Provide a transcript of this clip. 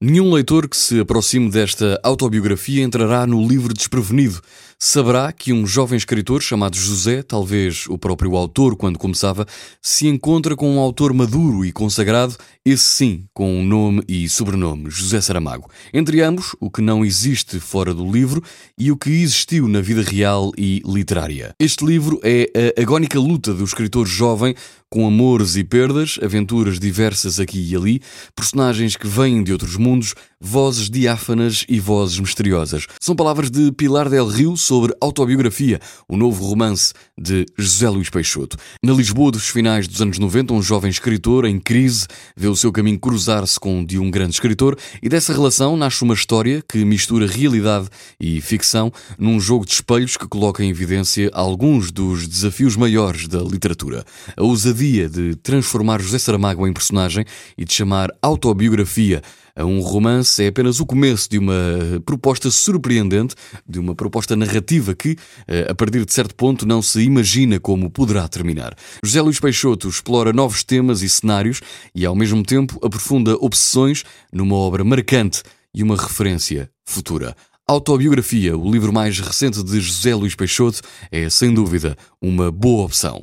Nenhum leitor que se aproxime desta autobiografia entrará no livro desprevenido. Saberá que um jovem escritor chamado José, talvez o próprio autor quando começava, se encontra com um autor maduro e consagrado, esse sim, com um nome e sobrenome, José Saramago. Entre ambos, o que não existe fora do livro e o que existiu na vida real e literária. Este livro é a agónica luta do escritor jovem com amores e perdas, aventuras diversas aqui e ali, personagens que vêm de outros mundos, vozes diáfanas e vozes misteriosas. São palavras de Pilar del Rio sobre autobiografia, o novo romance de José Luís Peixoto. Na Lisboa dos finais dos anos 90, um jovem escritor em crise vê o seu caminho cruzar-se com o de um grande escritor e dessa relação nasce uma história que mistura realidade e ficção num jogo de espelhos que coloca em evidência alguns dos desafios maiores da literatura. A ousadia de transformar José Saramago em personagem e de chamar autobiografia um romance é apenas o começo de uma proposta surpreendente, de uma proposta narrativa que, eh, a partir de certo ponto, não se imagina como poderá terminar. José Luís Peixoto explora novos temas e cenários e, ao mesmo tempo, aprofunda obsessões numa obra marcante e uma referência futura. Autobiografia, o livro mais recente de José Luís Peixoto, é sem dúvida uma boa opção.